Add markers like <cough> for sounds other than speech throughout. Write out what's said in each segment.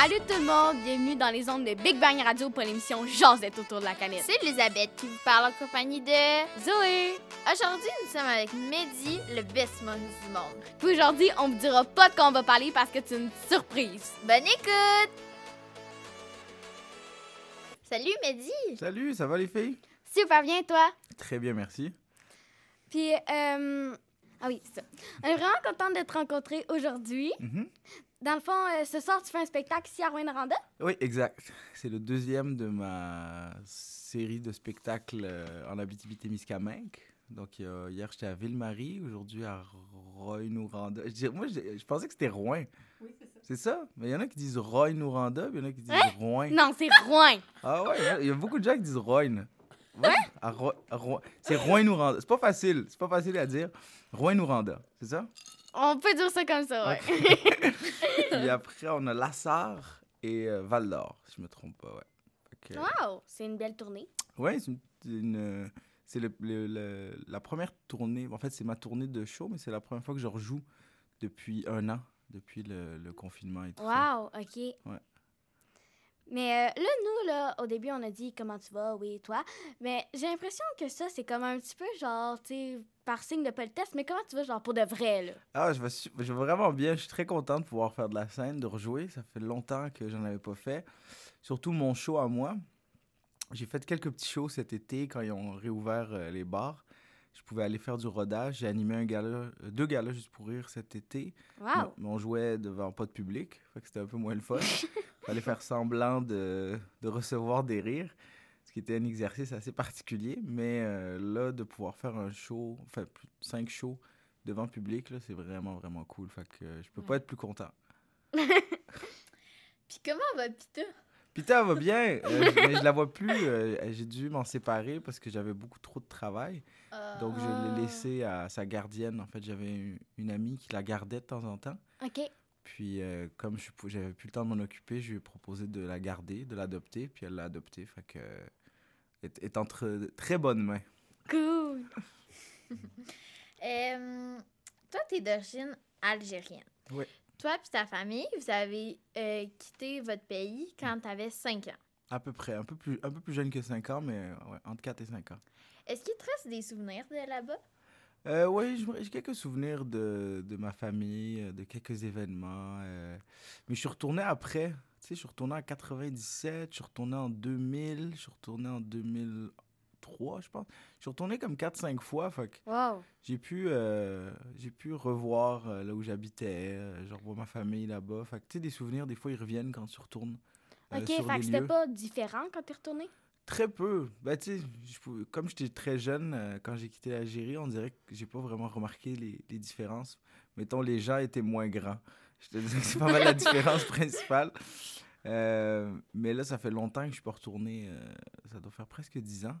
Salut tout le monde, bienvenue dans les ondes de Big Bang Radio pour l'émission Josette autour de la canette. C'est Elisabeth qui vous parle en compagnie de Zoé. Aujourd'hui, nous sommes avec Mehdi, le best mom du monde. Puis aujourd'hui, on vous dira pas de quoi on va parler parce que c'est une surprise. Bonne écoute! Salut Mehdi! Salut, ça va les filles? Super bien, toi? Très bien, merci. Puis, euh... Ah oui, c'est ça. On est vraiment contente de te rencontrer aujourd'hui. Mhm. Dans le fond, euh, ce soir, tu fais un spectacle ici à Rouen-Noranda? Oui, exact. C'est le deuxième de ma série de spectacles euh, en Abitibi-Témiscamingue. Donc, euh, hier, j'étais à Ville-Marie, aujourd'hui à dirais- moi, je, je pensais que c'était Rouen. Oui, c'est ça. C'est ça? Mais il y en a qui disent Roy-Nouranda, puis il y en a qui disent Rouen. Non, c'est Rouen. Ah ouais, il y a beaucoup de gens qui disent Rouen. Ouais? Ro- Ro- C'est Rouen-Nouranda. C'est pas facile. C'est pas facile à dire. Rouen-Nouranda, c'est ça? On peut dire ça comme ça, ouais. <laughs> Puis <laughs> après, on a Lassar et euh, Val-d'Or, si je me trompe pas, ouais. Que, wow, c'est une belle tournée. Ouais, c'est une, une, euh, c'est le, le- le- la première tournée. En fait, c'est ma tournée de show, mais c'est la première fois que je rejoue depuis un an, depuis le, confinement et tout ça. Wow, OK. Mais euh, là, nous, là, au début, on a dit comment tu vas, oui, toi? Mais j'ai l'impression que ça, c'est comme un petit peu genre, tu sais, par signe de politesse. Mais comment tu vas, genre, pour de vrai, là? Ah, je vais, su- je vais vraiment bien. Je suis très content de pouvoir faire de la scène, de rejouer. Ça fait longtemps que j'en avais pas fait. Surtout mon show à moi. J'ai fait quelques petits shows cet été quand ils ont réouvert euh, les bars. Je pouvais aller faire du rodage. J'ai animé un gala, euh, deux galas juste pour rire cet été. Wow! Mais, mais on jouait devant pas de public, fait que c'était un peu moins le fun. <laughs> Fallait faire semblant de, de recevoir des rires, ce qui était un exercice assez particulier. Mais euh, là, de pouvoir faire un show, enfin cinq shows devant public, là, c'est vraiment, vraiment cool. Fait que euh, je peux pas être plus content. <laughs> Puis comment va Pita? Pita va bien, euh, je- mais je la vois plus. euh, J'ai dû m'en séparer parce que j'avais beaucoup trop de travail. Euh, Donc je Ah. l'ai laissée à sa gardienne. En fait, j'avais une- une amie qui la gardait de temps en temps. OK. Puis, euh, comme je j'avais plus le temps de m'en occuper, je lui ai proposé de la garder, de l'adopter, puis elle l'a adoptée. Fait que. est, est entre très bonnes mains. Cool! <laughs> Euh, toi, t'es d'origine algérienne. Oui. Toi et ta famille, vous avez euh, quitté votre pays quand t'avais 5 ans. À peu près. Un peu plus, un peu plus jeune que 5 ans, mais ouais, entre 4 et 5 ans. Est-ce qu'il te reste des souvenirs de là-bas? Euh, oui, j'ai quelques souvenirs de, de ma famille, euh, de quelques événements. euh, mais je suis retourné après. Tu sais, je suis retourné en 97, je suis retourné en 2000, je suis retourné en 2003, je pense. Je suis retourné comme 4-5 fois. Wow! j'ai pu, euh, j'ai pu revoir là où j'habitais. je revois ma famille là-bas. Fait que, tu sais, des souvenirs, des fois, ils reviennent quand tu retournes. OK, fait que c'était pas différent quand t'es retourné? Très peu. Tu sais, je pouvais- comme j'étais très jeune, euh, quand j'ai quitté l'Algérie, on dirait que j'ai pas vraiment remarqué les, les différences. Mettons, les gens étaient moins grands. Je te dis que c'est pas mal la différence <laughs> principale. Euh, mais là, ça fait longtemps que je suis pas retourné. euh, ça doit faire presque 10 ans.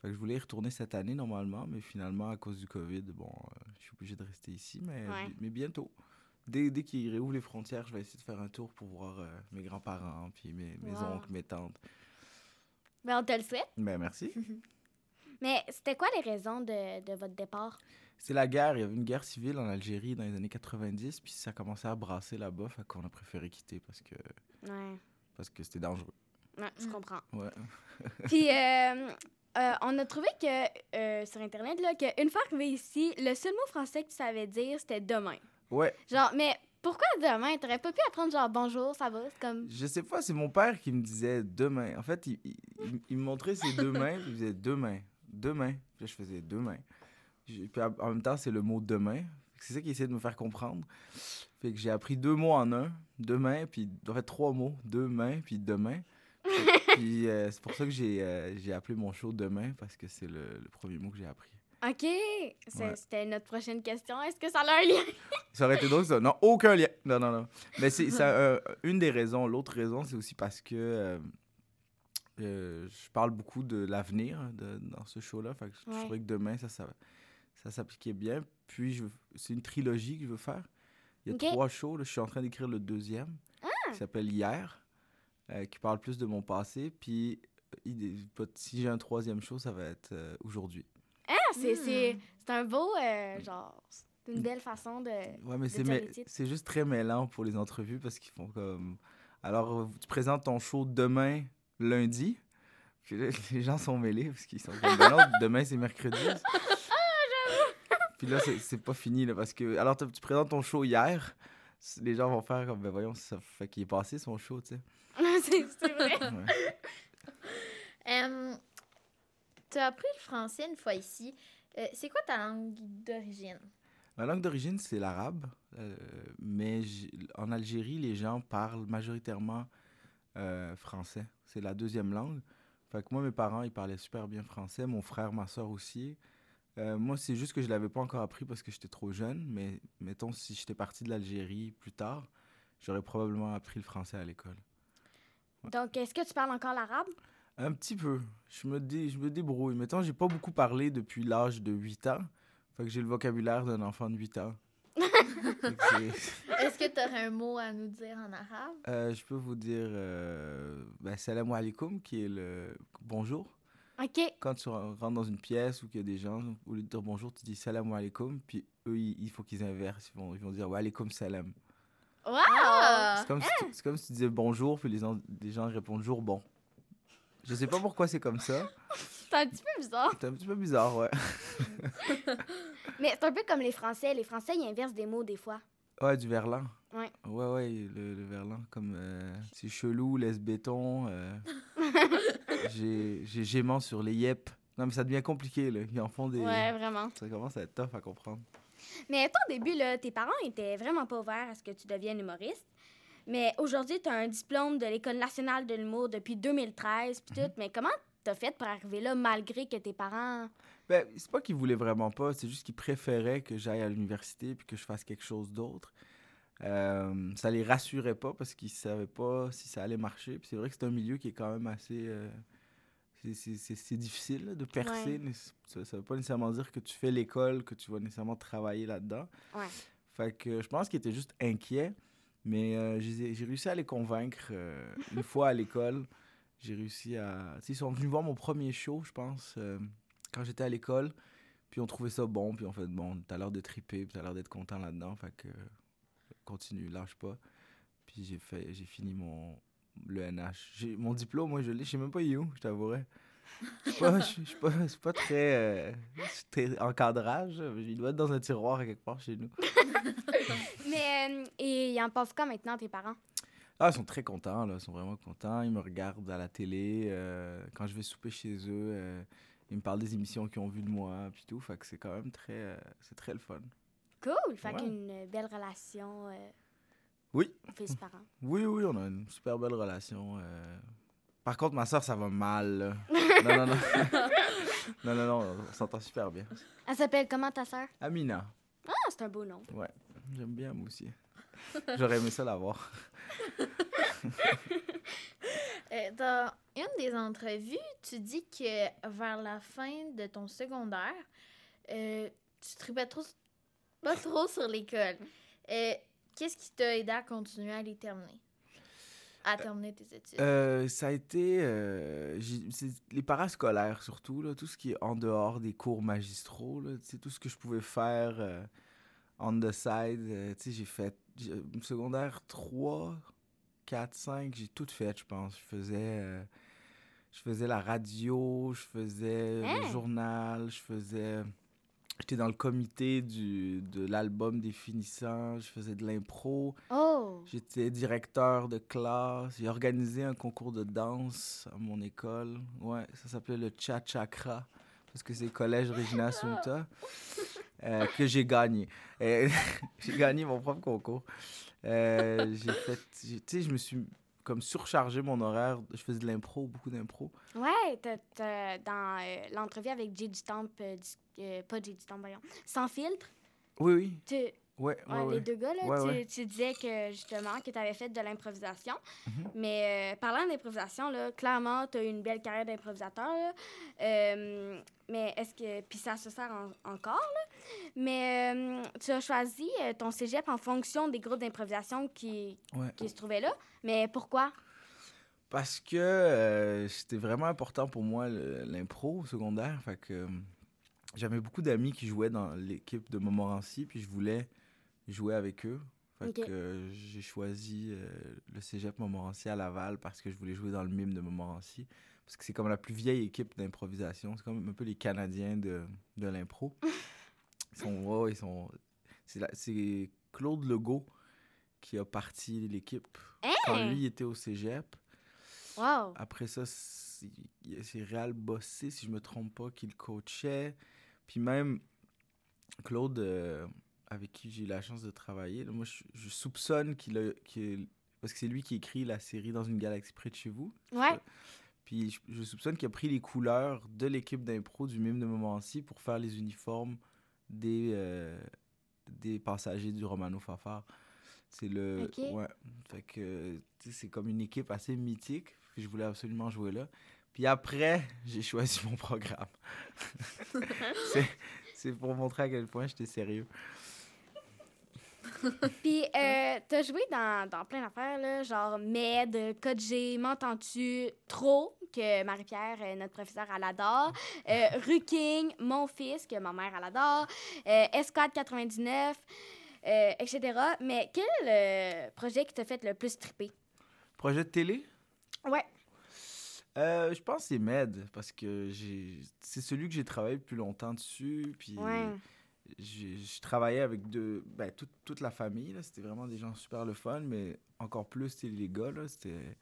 Fait que je voulais y retourner cette année normalement, mais finalement, à cause du COVID, bon, je suis obligé de rester ici, mais, Ouais. mais bientôt. Dès, dès qu'ils réouvrent les frontières, je vais essayer de faire un tour pour voir euh, mes grands-parents, puis mes, mes Wow. oncles, mes tantes. Ben, on te le souhaite. Ben, merci. <laughs> Mais c'était quoi les raisons de, de votre départ? C'est la guerre. Il y avait une guerre civile en Algérie dans les années 90, puis ça commençait à brasser là-bas, fait qu'on a préféré quitter parce que Ouais, parce que c'était dangereux. ouais je comprends. Ouais. <laughs> Puis, euh, euh, on a trouvé que euh, sur Internet, là, qu'une fois arrivé ici, le seul mot français que tu savais dire, c'était demain. Ouais. Genre, mais pourquoi demain? T'aurais pas pu apprendre genre bonjour, ça va? C'est comme. Je sais pas, c'est mon père qui me disait demain. En fait, il, il, me montrait ses deux mains, puis il disait demain, demain. Puis là, je faisais demain. Puis en même temps, c'est le mot demain. C'est ça qu'il essaie de me faire comprendre. Fait que j'ai appris deux mots en un, demain, puis en fait trois mots, demain, puis demain. Puis, euh, c'est pour ça que j'ai euh, appelé mon show demain, parce que c'est le premier mot que j'ai appris. OK! Ouais. C'était notre prochaine question. Est-ce que ça a un lien? <laughs> Ça aurait été drôle, ça. Non, aucun lien. Non, non, non. Mais c'est <laughs> euh, une des raisons. L'autre raison, c'est aussi parce que euh, euh, je parle beaucoup de l'avenir de- dans ce show-là. Fait que je- trouvais que demain, ça, ça, ça s'appliquait bien. Puis, c'est une trilogie que je veux faire. Il y a trois shows. là. Je suis en train d'écrire le deuxième, qui s'appelle Hier, euh, qui parle plus de mon passé. Puis, il- si j'ai un troisième show, ça va être aujourd'hui. Ah, c'est Hmm. c'est- c'est un beau, euh, genre, c'est une belle façon de. Ouais, mais de c'est c'est juste très mêlant pour les entrevues parce qu'ils font comme. Alors, tu présentes ton show demain, lundi. Puis là, <laughs> les gens sont mêlés parce qu'ils sont comme, ben non, <laughs> demain, c'est mercredi. Puis là, c'est- c'est pas fini, là, parce que... Alors, tu présentes ton show hier. Les gens vont faire comme, ben voyons, ça fait qu'il est passé, son show, tu sais. <laughs> c'est c'est vrai. Ouais. Tu as appris le français une fois ici. Euh, c'est quoi ta langue d'origine? Ma langue d'origine, c'est l'arabe. euh, mais en Algérie, les gens parlent majoritairement euh, français. C'est la deuxième langue. Fait que moi, mes parents, ils parlaient super bien français. Mon frère, ma soeur aussi. Moi, c'est juste que je l'avais pas encore appris parce que j'étais trop jeune. Mais mettons, si j'étais parti de l'Algérie plus tard, j'aurais probablement appris le français à l'école. Donc, est-ce que tu parles encore l'arabe? Un petit peu. Je me, dé- je me débrouille. Mettons, j'ai pas beaucoup parlé depuis l'âge de 8 ans. Fait que j'ai le vocabulaire d'un enfant de 8 ans. <laughs> Est-ce que tu aurais un mot à nous dire en arabe? Euh, je peux vous dire euh, ben, salam alaikum, qui est le bonjour. OK. Quand tu ren- rentres dans une pièce ou qu'il y a des gens, au lieu de dire bonjour, tu dis salam alaikum, puis eux, il faut qu'ils inversent. Ils vont, ils vont dire wa alaikum salam. Wow! C'est comme, si comme si tu disais bonjour, puis les, gens- les gens répondent jour bon. Je sais pas pourquoi c'est comme ça. <laughs> C'est un petit peu bizarre. C'est un petit peu bizarre, ouais. <laughs> Mais c'est un peu comme les Français. Les Français, ils inversent des mots des fois. Ouais, du verlan. Ouais. Ouais, ouais, le, le verlan, comme euh, c'est chelou, laisse béton. euh, <laughs> j'ai gémant sur les yep. Non, mais ça devient compliqué, là. Ils en font des. Ouais, vraiment. Ça commence à être tough à comprendre. Mais toi, au début, là, tes parents étaient vraiment pas ouverts à ce que tu deviennes humoriste. Mais aujourd'hui, tu as un diplôme de l'École nationale de l'humour depuis 2013, puis tout. Mais comment t'as fait pour arriver là, malgré que tes parents... Ben, c'est pas qu'ils voulaient vraiment pas, c'est juste qu'ils préféraient que j'aille à l'université puis que je fasse quelque chose d'autre. Euh, ça les rassurait pas parce qu'ils savaient pas si ça allait marcher. Puis c'est vrai que c'est un milieu qui est quand même assez. euh, c'est- difficile là, de percer. Ouais. Ça, ça veut pas nécessairement dire que tu fais l'école, que tu vas nécessairement travailler là-dedans. Ouais. Fait que je pense qu'ils étaient juste inquiets. Mais euh, j'ai réussi à les convaincre euh, une fois à l'école. J'ai réussi à. Ils sont venus voir mon premier show, je pense, euh, quand j'étais à l'école. Puis on trouvait ça bon. Puis on fait bon, t'as l'air de triper, puis t'as l'air d'être content là-dedans. Fait que continue, lâche pas. Puis j'ai j'ai fini mon le NH. Mon diplôme, moi je l'ai, je sais même pas où, je t'avouerais. Je suis pas, pas, pas très, euh, très encadrage. Il doit être dans un tiroir à quelque part chez nous. <laughs> Mais, euh, et ils en pensent quoi maintenant, tes parents? Ah, ils sont très contents, là. Ils sont vraiment contents. Ils me regardent à la télé. euh, quand je vais souper chez eux, euh, ils me parlent des émissions qu'ils ont vues de moi, puis tout. Fait que c'est quand même très... c'est très le fun. Cool! Fait Ouais. qu'une belle relation Oui. fils-parents. Oui, oui, on a une super belle relation. Par contre, ma soeur, ça va mal, là. <laughs> Non, non, non. <laughs> non, non, non, on s'entend super bien. Elle s'appelle comment ta sœur? Amina. Ah, c'est un beau nom. Ouais, j'aime bien, moi aussi. J'aurais aimé ça l'avoir. <laughs> Euh, dans une des entrevues, tu dis que vers la fin de ton secondaire, euh, tu tripais trop, pas trop sur l'école. Euh, Qu'est-ce qui t'a aidé à continuer à les terminer? À terminer tes études? Euh, ça a été euh, les parascolaires surtout, là, tout ce qui est en dehors des cours magistraux, là, tout ce que je pouvais faire euh, on the side. euh, j'ai fait secondaire 3, 4, 5, j'ai tout fait, je pense. Je faisais, euh, je faisais la radio, je faisais le Hein? journal, je faisais... J'étais dans le comité du, de l'album des finissants, je faisais de l'impro. Oh! J'étais directeur de classe. J'ai organisé un concours de danse à mon école. Ouais, ça s'appelait le Cha Chakra. Parce que c'est le collège Regina Sumta. euh, que j'ai gagné. <laughs> J'ai gagné mon propre concours. Euh, j'ai fait. Tu sais, je me suis comme surchargé mon horaire. Je faisais de l'impro, beaucoup d'impro. Ouais, t'as- t'as- dans euh, l'entrevue avec J.D. Stamp, euh, euh, pas J.D. Stamp, voyons, sans filtre, Oui, oui. Tu, Ouais, ouais, ouais, ouais. les deux gars, là, tu, disais que justement que tu avais fait de l'improvisation. Mhm. Mais euh, parlant d'improvisation, là, clairement, tu as eu une belle carrière d'improvisateur. Euh, mais est-ce que. Puis ça se sert en- encore, là. Mais euh, tu as choisi ton cégep en fonction des groupes d'improvisation qui, qui se trouvaient là. Mais pourquoi? Parce que c'était vraiment important pour moi l'impro au secondaire. Fait que j'avais beaucoup d'amis qui jouaient dans l'équipe de Montmorency, puis je voulais jouer avec eux. Fait Ok. que euh, j'ai choisi euh, le cégep Montmorency à Laval parce que je voulais jouer dans le mime de Montmorency. Parce que c'est comme la plus vieille équipe d'improvisation. C'est comme un peu les Canadiens de, de l'impro. <laughs> Ils sont. ils sont c'est, la- c'est Claude Legault qui a parti l'équipe quand Hein? lui il était au cégep. Wow. Après ça, c'est c'est Réal Bossé, si je me trompe pas, qui le coachait. Puis même Claude, euh, avec qui j'ai eu la chance de travailler, moi, je, je soupçonne qu'il a... parce que c'est lui qui écrit la série Dans une galaxie près de chez vous. Ouais. Puis je, je soupçonne qu'il a pris les couleurs de l'équipe d'impro du mime de Montmorency pour faire les uniformes des, euh, des passagers du Romano Fafard. C'est le. Ouais. Fait que, c'est comme une équipe assez mythique. Puis je voulais absolument jouer là. Puis après, <laughs> j'ai choisi mon programme. <laughs> c'est, c'est pour montrer à quel point j'étais sérieux. <laughs> Puis, euh, t'as joué dans, dans plein d'affaires, là, genre Med, Code G, M'entends-tu, Trop, que Marie-Pierre, euh, notre professeure, elle adore, euh, Ruking, Mon Fils, que ma mère, elle adore, euh, Escad 99, euh, etc. Mais quel euh, projet qui t'a fait le plus triper? Projet de télé? Ouais. Euh, je pense que c'est Med, parce que j'ai... c'est celui que j'ai travaillé le plus longtemps dessus. Puis Ouais. Je travaillais avec deux, ben, toute, toute la famille. C'était vraiment des gens super le fun, mais encore plus c'était les gars. C'était,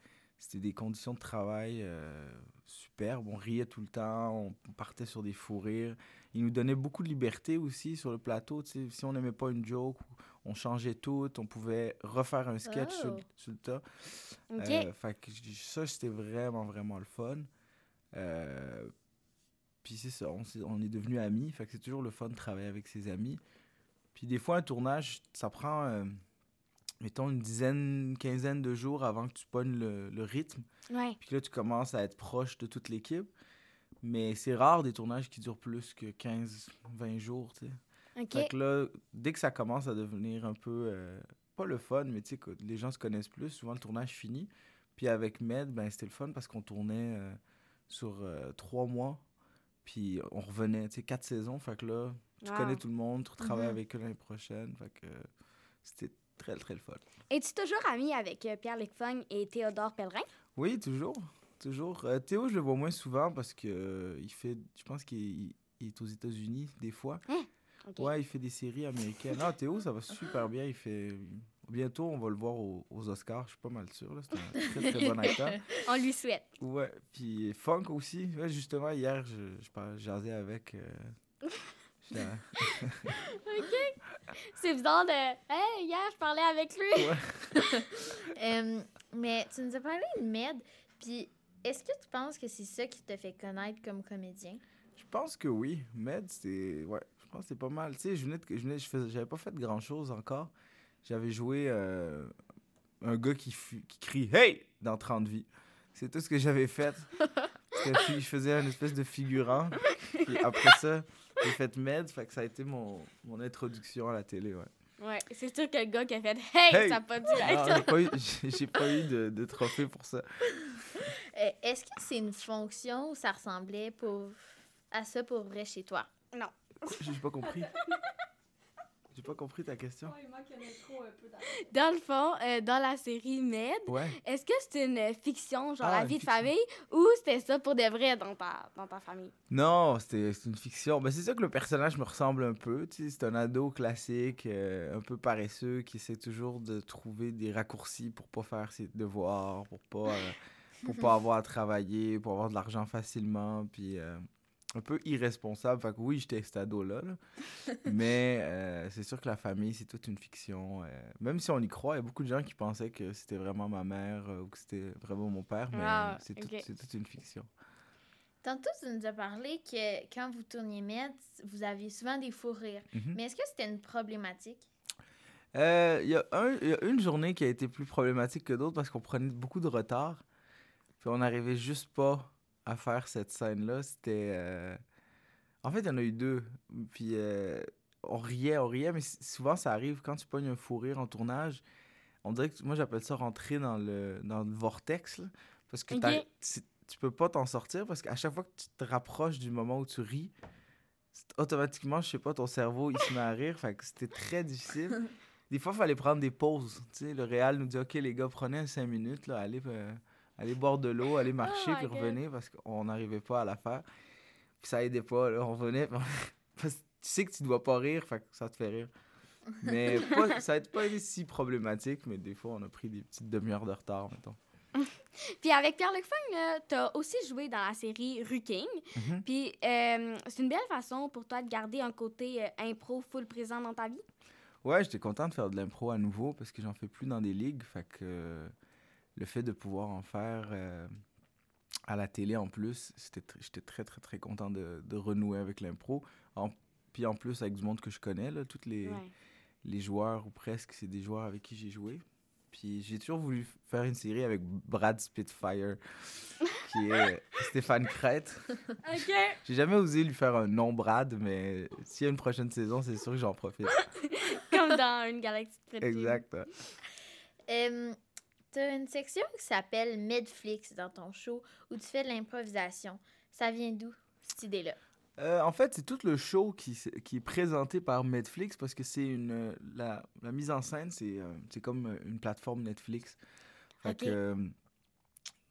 des conditions de travail euh, superbes. On riait tout le temps, on partait sur des fous rires. Ils nous donnaient beaucoup de liberté aussi sur le plateau. Si on n'aimait pas une joke, on changeait tout. On pouvait refaire un sketch sur, le- Oh. sur le tas. Euh, fait que j- ça, c'était vraiment, vraiment le fun. Euh, puis c'est ça, on, est devenus amis. Fait que c'est toujours le fun de travailler avec ses amis. Puis des fois, un tournage, ça prend, euh, mettons, une dizaine, quinzaine de jours avant que tu pognes le, le rythme. ouais. Puis là, tu commences à être proche de toute l'équipe. Mais c'est rare des tournages qui durent plus que 15, 20 jours, tu sais. OK. Fait que là, dès que ça commence à devenir un peu, euh, pas le fun, mais tu sais, que les gens se connaissent plus, souvent le tournage finit. Puis avec Med, ben, c'était le fun parce qu'on tournait euh, sur euh, trois mois, puis on revenait, tu sais, quatre saisons. Fait que là, tu Wow. connais tout le monde, tu retravailles Mhm. avec eux l'année prochaine. Fait que c'était très, très le fun. Es-tu toujours ami avec euh, Pierre-Luc Fung et Théodore Pellerin? Oui, toujours. Toujours. Euh, Théo, je le vois moins souvent parce que euh, il fait, je pense qu'il il- il est aux États-Unis des fois. OK. Ouais, il fait des séries américaines. Ah, Théo, ça va super bien. Il fait. Bientôt, on va le voir aux, aux Oscars, je suis pas mal sûr. là. C'est un <laughs> très, très bon acteur. <laughs> On lui souhaite. Ouais, puis Funk aussi. Ouais, justement, hier, je, je parlais, jasais avec. euh, <laughs> à- C'est bizarre de. Hey, hier, je parlais avec lui. Ouais. Mais tu nous as parlé de Med, puis est-ce que tu penses que c'est ça qui te fait connaître comme comédien? Je pense que oui. Med, c'est. Ouais, je pense que c'est pas mal. Tu sais, je venais de- je venais- je faisais- j'avais pas fait grand chose encore. J'avais joué euh, un gars qui, qui crie Hey dans 30 vies. C'est tout ce que j'avais fait. <laughs> Parce que je faisais une espèce de figurant. Puis après ça, j'ai fait Med. Fait que ça a été mon, mon introduction à la télé. Ouais. Ouais, c'est sûr que le gars qui a fait Hey, Hey! ça a pas dû Non, être. j'ai pas eu, j'ai- j'ai pas eu de, de trophée pour ça. Euh, est-ce que c'est une fonction où ça ressemblait pour... à ça pour vrai chez toi? J'ai pas compris. <laughs> J'ai pas compris ta question. Dans le fond, euh, dans la série Med, Ouais. est-ce que c'est une fiction, genre Ah, la vie de famille, ou c'était ça pour de vrai dans ta, dans ta famille? Non, c'était c'est une fiction. Ben, c'est ça que le personnage me ressemble un peu. tu sais, C'est un ado classique, euh, un peu paresseux, qui essaie toujours de trouver des raccourcis pour pas faire ses devoirs, pour pas, euh, pour pas <laughs> avoir à travailler, pour avoir de l'argent facilement. Puis euh, un peu irresponsable. Fait que oui, j'étais cet ado-là. là. <laughs> Mais euh, c'est sûr que la famille, c'est toute une fiction. euh, même si on y croit, il y a beaucoup de gens qui pensaient que c'était vraiment ma mère euh, ou que c'était vraiment mon père. Mais Ah, c'est tout- toute une fiction. Tantôt, tu nous as parlé que quand vous tourniez Med, vous aviez souvent des fous rires. Mhm. Mais est-ce que c'était une problématique? Il y, un- y a une journée qui a été plus problématique que d'autres parce qu'on prenait beaucoup de retard. Puis on n'arrivait juste pas à faire cette scène-là. C'était. euh, En fait, il y en a eu deux. Puis euh, on riait, on riait, mais souvent ça arrive quand tu pognes un fou rire en tournage. On dirait que moi j'appelle ça rentrer dans le, dans le vortex. là, parce que Ok. t'as- tu, peux pas t'en sortir parce qu'à chaque fois que tu te rapproches du moment où tu ris, automatiquement, je sais pas, ton cerveau il se met à <laughs> rire. Fait que c'était très difficile. des fois, il fallait prendre des pauses. Tu sais, le Réal nous dit OK, les gars, prenez 5 minutes, là, allez, euh, allez boire de l'eau, allez marcher, Oh puis God. revenez parce qu'on n'arrivait pas à la faire. Puis ça aidait pas, là, on revenait. <laughs> parce que tu sais que tu dois pas rire, fait que ça te fait rire. Mais <laughs> pas- ça n'a pas été si problématique, mais des fois, on a pris des petites demi-heures de retard, mettons. <laughs> Puis avec Pierre-Luc Fang, là, t'as aussi joué dans la série Rue King. Mhm. Puis euh, c'est une belle façon pour toi de garder un côté euh, impro full présent dans ta vie? Ouais, j'étais content de faire de l'impro à nouveau parce que j'en fais plus dans des ligues. Fait que euh, le fait de pouvoir en faire euh, à la télé en plus, j'étais très, très, très content de, de renouer avec l'impro. Puis en plus, avec du monde que je connais, là, tous les, Ouais. les joueurs, ou presque, c'est des joueurs avec qui j'ai joué. Puis j'ai toujours voulu faire une série avec Brad Spitfire, qui est euh, <laughs> Stéphane Crête. OK. <laughs> J'ai jamais osé lui faire un nom Brad, mais s'il y a une prochaine saison, c'est sûr que j'en profite. <laughs> Comme dans une galaxie de Exact. T'as une section qui s'appelle Medflix dans ton show où tu fais de l'improvisation. Ça vient d'où, cette idée-là? Euh, en fait, c'est tout le show qui, est présenté par Netflix parce que c'est une euh, la, la mise en scène, c'est euh, comme une plateforme Netflix. Fait Ok. que, euh,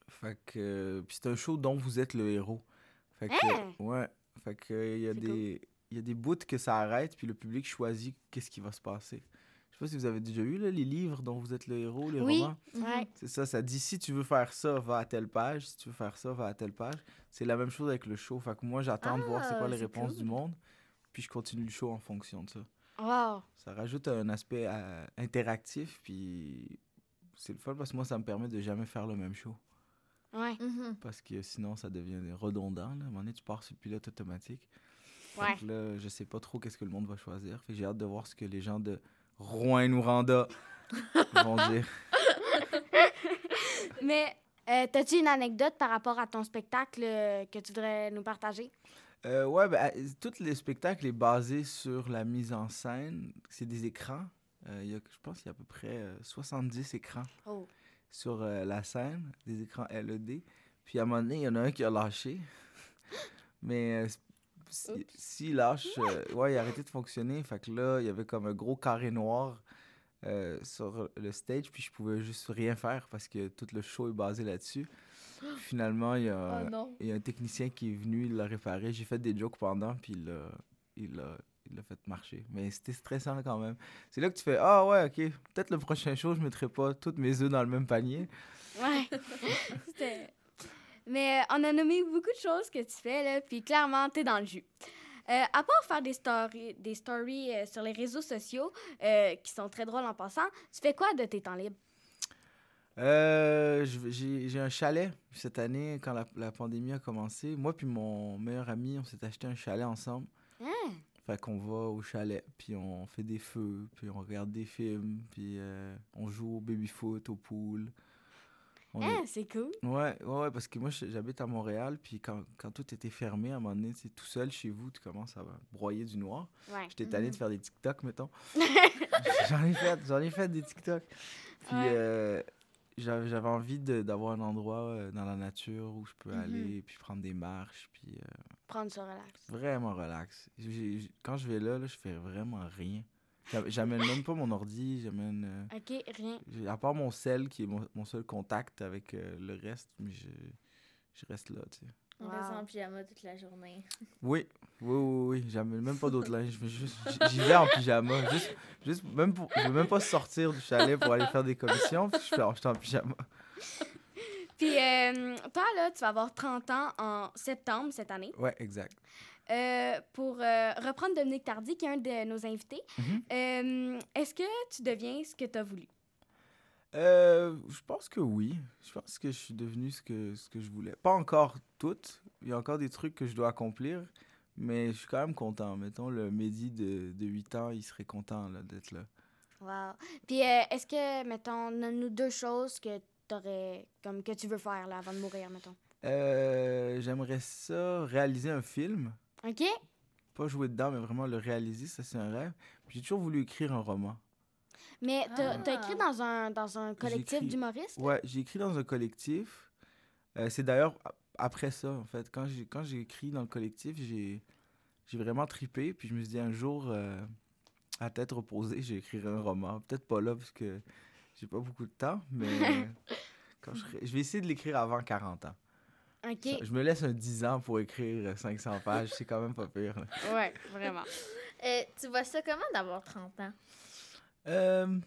fait que puis c'est un show dont vous êtes le héros. Fait que, Hein? ouais. Fait que il y a des il y a des bouts que ça arrête puis le public choisit qu'est-ce qui va se passer. Je sais pas si vous avez déjà eu là, les livres dont vous êtes le héros, les Oui. romans? Ouais. C'est ça, ça dit si tu veux faire ça, va à telle page. Si tu veux faire ça, va à telle page. C'est la même chose avec le show. Fait que moi, j'attends de voir c'est quoi Ah, les réponses cool. du monde. Puis je continue le show en fonction de ça. Wow. Ça rajoute un aspect euh, interactif. Puis c'est le fun parce que moi, ça me permet de jamais faire le même show. Ouais. Mhm. Parce que sinon, ça devient redondant. Là. À un moment donné, tu pars sur le pilote automatique. Ouais. que là, je sais pas trop qu'est-ce que le monde va choisir. Fait j'ai hâte de voir ce que les gens de Rouen-Nouranda vont <laughs> dire. Mais euh, t'as-tu une anecdote par rapport à ton spectacle euh, que tu voudrais nous partager? Euh, ouais, ben, euh, tout le spectacle est basé sur la mise en scène. C'est des écrans. Euh, y a, je pense qu'il y a à peu près euh, 70 écrans Oh. sur euh, la scène, des écrans LED. Puis à un moment donné, il y en a un qui a lâché. <laughs> Mais euh, si- s'il lâche, euh, ouais, il a arrêté de fonctionner. Fait que là, il y avait comme un gros carré noir euh, sur le stage. Puis je pouvais juste rien faire parce que tout le show est basé là-dessus. Finalement, il y a oh non. il y a un technicien qui est venu, il l'a réparé. J'ai fait des jokes pendant, puis il l'a, il l'a, il l'a fait marcher. Mais c'était stressant quand même. C'est là que tu fais Ah ouais, ok, peut-être le prochain show, je mettrai pas toutes mes œufs dans le même panier. Ouais. <laughs> C'était- Mais euh, on a nommé beaucoup de choses que tu fais, là, puis clairement, t'es dans le jus. Euh, à part faire des stories, des stories euh, sur les réseaux sociaux, euh, qui sont très drôles en passant, tu fais quoi de tes temps libres? Euh, j'ai, un chalet cette année, quand la, la pandémie a commencé. Moi puis mon meilleur ami, on s'est acheté un chalet ensemble. Hein? Fait qu'on va au chalet, puis on fait des feux, puis on regarde des films, puis on joue au baby-foot, au pool. On est- Hein, c'est cool. Ouais, ouais, ouais, parce que moi, j'habite à Montréal, puis quand, quand tout était fermé, à un moment donné, tout seul chez vous, tu commences à broyer du noir. Ouais. J'étais tanné de faire des TikTok, mettons. <laughs> j'en ai fait, j'en ai fait des TikTok. Puis Ouais. euh, j'avais envie d'avoir un endroit euh, dans la nature où je peux Mhm. aller, puis prendre des marches, puis euh, Prendre ça relax. vraiment relax. Quand je vais là, là, je fais vraiment rien. J'a- J'amène même pas mon ordi, j'amène... euh, OK, rien. j'ai- À part mon sel, qui est mon, mon seul contact avec euh, le reste, mais je, je reste là, tu sais. On Wow. reste en pyjama toute la journée. <laughs> Oui, oui, oui, oui. J'amène même pas d'autre linge. Je vais juste- J'y vais en pyjama. Juste, juste même pour, je veux même pas sortir du chalet pour aller faire des commissions. Puis je fais, suis en pyjama. Puis euh, toi, là, tu vas avoir 30 ans en septembre cette année. Ouais, exact. Euh, pour euh, reprendre Dominique Tardy, qui est un de nos invités, Mhm. euh, est-ce que tu deviens ce que tu as voulu? Euh, je pense que oui. Je pense que je suis devenu ce que, ce que je voulais. Pas encore tout. Il y a encore des trucs que je dois accomplir. Mais je suis quand même content. Mettons, le Mehdi de, de 8 ans, il serait content d'être là. Wow. Puis euh, est-ce que, mettons, donne-nous deux choses que t'aurais, comme que tu veux faire là, avant de mourir, mettons? Euh, J'aimerais ça réaliser un film. OK? Pas jouer dedans, mais vraiment le réaliser. Ça, c'est un rêve. Puis J'ai toujours voulu écrire un roman. Mais t'as, Ah. écrit dans un, dans un collectif d'humoristes? Ouais, j'ai écrit dans un collectif. Euh, c'est d'ailleurs a- après ça, en fait. Quand j'ai, quand j'ai écrit dans le collectif, j'ai, j'ai vraiment tripé. Puis je me suis dit un jour, euh, à tête reposée, <laughs> j'écrirai un roman. Peut-être pas là, parce que j'ai pas beaucoup de temps, mais <laughs> quand je, serai- je vais essayer de l'écrire avant 40 ans. OK. Ça- je me laisse un 10 ans pour écrire 500 pages, c'est quand même pas pire. là. <laughs> Ouais, vraiment. <laughs> Euh, tu vois ça comment d'avoir 30 ans? Euh,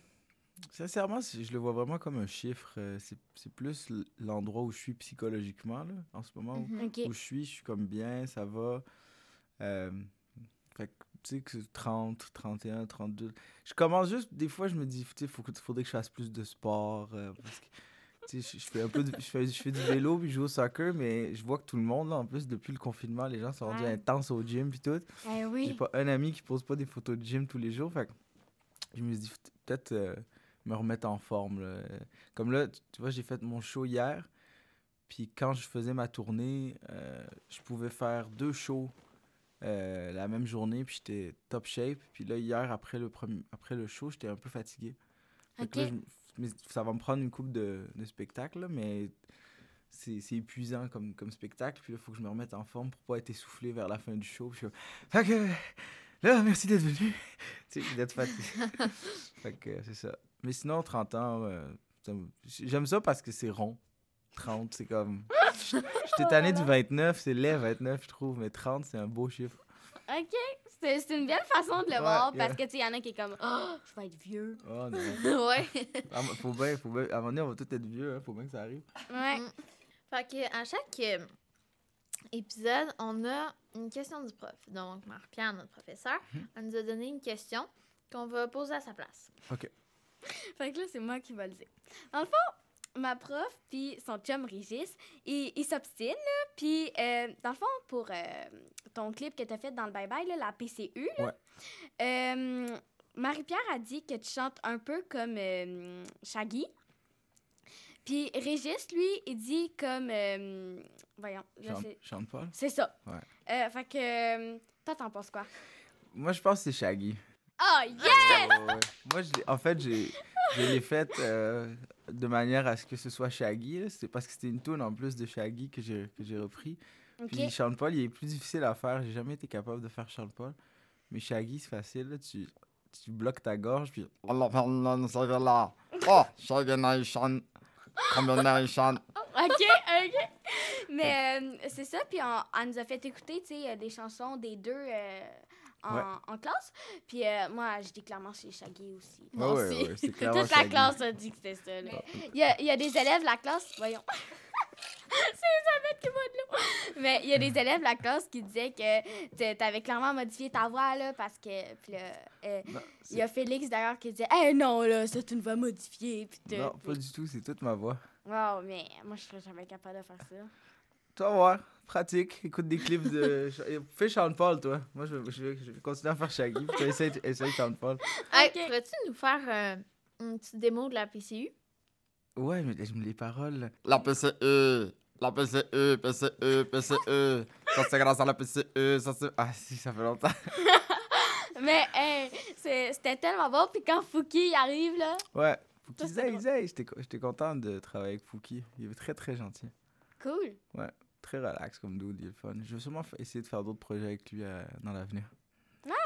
sincèrement, je le vois vraiment comme un chiffre. Euh, C'est plus l'endroit où je suis psychologiquement, là, en ce moment. où- Mhm. OK. où je suis, je suis comme bien, ça va. Euh, fait que, tu sais, que c'est 30, 31, 32. Je commence juste, des fois, je me dis, tu sais, faut que- faudrait que je fasse plus de sport. euh, parce que, je, fais un peu de- je, fais, je fais du vélo puis je joue au soccer, mais je vois que tout le monde, là, en plus, depuis le confinement, les gens sont rendus Ouais. intenses au gym puis tout. Eh J'ai pas un ami qui pose pas des photos de gym tous les jours. Fait que je me dis, faut peut-être euh, me remettre en forme. là. Comme là, tu vois, j'ai fait mon show hier. Puis quand je faisais ma tournée, euh, je pouvais faire deux shows euh, la même journée. Puis j'étais top shape. Puis là, hier, après le, premier, après le show, j'étais un peu fatigué. Fait que là, OK. je me- mais ça va me prendre une coupe de, de spectacle, là, mais c'est c'est épuisant comme, comme spectacle. Puis là, il faut que je me remette en forme pour pas être essoufflé vers la fin du show. Puis je fait que là, merci d'être venu. <laughs> tu sais, d'être fatigué. <laughs> fait que c'est ça. Mais sinon, 30 ans, euh, ça j'aime ça parce que c'est rond. 30, c'est comme. J'étais tanné du 29, c'est laid 29, je trouve, mais 30, c'est un beau chiffre. OK. C'est une belle façon de le Ouais, voir yeah. parce que, tu sais, il y en a qui est comme, oh, je vais être vieux. Oh non. <laughs> ouais. Ah, faut bien, faut bien. À un moment donné, on va tous être vieux, hein, faut bien que ça arrive. Ouais. Mm. Fait que à chaque euh, épisode, on a une question du prof. Donc, Marie-Pierre, notre professeur, elle nous a donné une question qu'on va poser à sa place. Fait que là, c'est moi qui va le dire. Dans le fond, ma prof puis son chum Régis, ils ils s'obstinent. Puis, euh, dans le fond, pour euh, ton clip que t'as fait dans le Bye Bye, là, la PCU, là, euh, Marie-Pierre a dit que tu chantes un peu comme euh, Shaggy. Puis Régis, lui, il dit comme... voyons, Chante, Paul. c'est ça. Ouais. Fait que... toi, t'en penses quoi? Moi, je pense que c'est Shaggy. Oh, yeah! Ouais. Moi, je en fait, j'ai, je l'ai faite euh, de manière à ce que ce soit Shaggy. C'est parce que c'était une tune en plus de Shaggy que j'ai, que j'ai repris. OK. Puis Sean Paul, il est plus difficile à faire. J'ai jamais été capable de faire Sean Paul. Mais Shaggy, c'est facile. là. Tu, tu bloques ta gorge, puis... <laughs> Oh, Shaggy Nation. Combination. <laughs> OK, OK. Mais euh, c'est ça, puis on, elle nous a fait écouter, tu sais, euh, des chansons des deux euh, en, Ouais. en classe. Puis euh, moi, j'étais clairement chez Shaggy aussi. Moi Ouais, ouais, aussi. <laughs> ouais, Toute la Shaggy. classe a dit que c'était ça. là. Il y a, il y a des élèves de la classe, voyons. <laughs> c'est qui de l'eau. Mais il y a des élèves de la classe qui disaient que tu avais clairement modifié ta voix, là, parce que. Puis là, euh, il y a Félix d'ailleurs qui disait, Eh non, là, c'est une voix modifiée. Puis tout. Non, Puis- pas du tout. C'est toute ma voix. Wow, mais moi, je serais jamais capable de faire ça. Tu vas voir. Pratique. Écoute des clips de... Fais Sean Paul, toi. Moi, je vais, je vais- je vais continuer à faire Shaggy. Puis toi, essaye, essaye Sean Paul. Hey, Ok. pourrais-tu nous faire euh, une petite démo de la PCU? Ouais, mais les paroles... La PCE. La PCE, PCE, PCE. Ça, c'est grâce à la PCE. Ça, c'est. Ah, si, ça fait longtemps. <laughs> Mais hey, c'est- c'était tellement bon. Puis quand Fouki arrive, là, Ouais. Fouki, zay, zay. J'étais co- J'étais content de travailler avec Fouki. Il est très, très gentil. cool. Très relax comme dude, il est le fun. Je vais sûrement essayer de faire d'autres projets avec lui euh, dans l'avenir.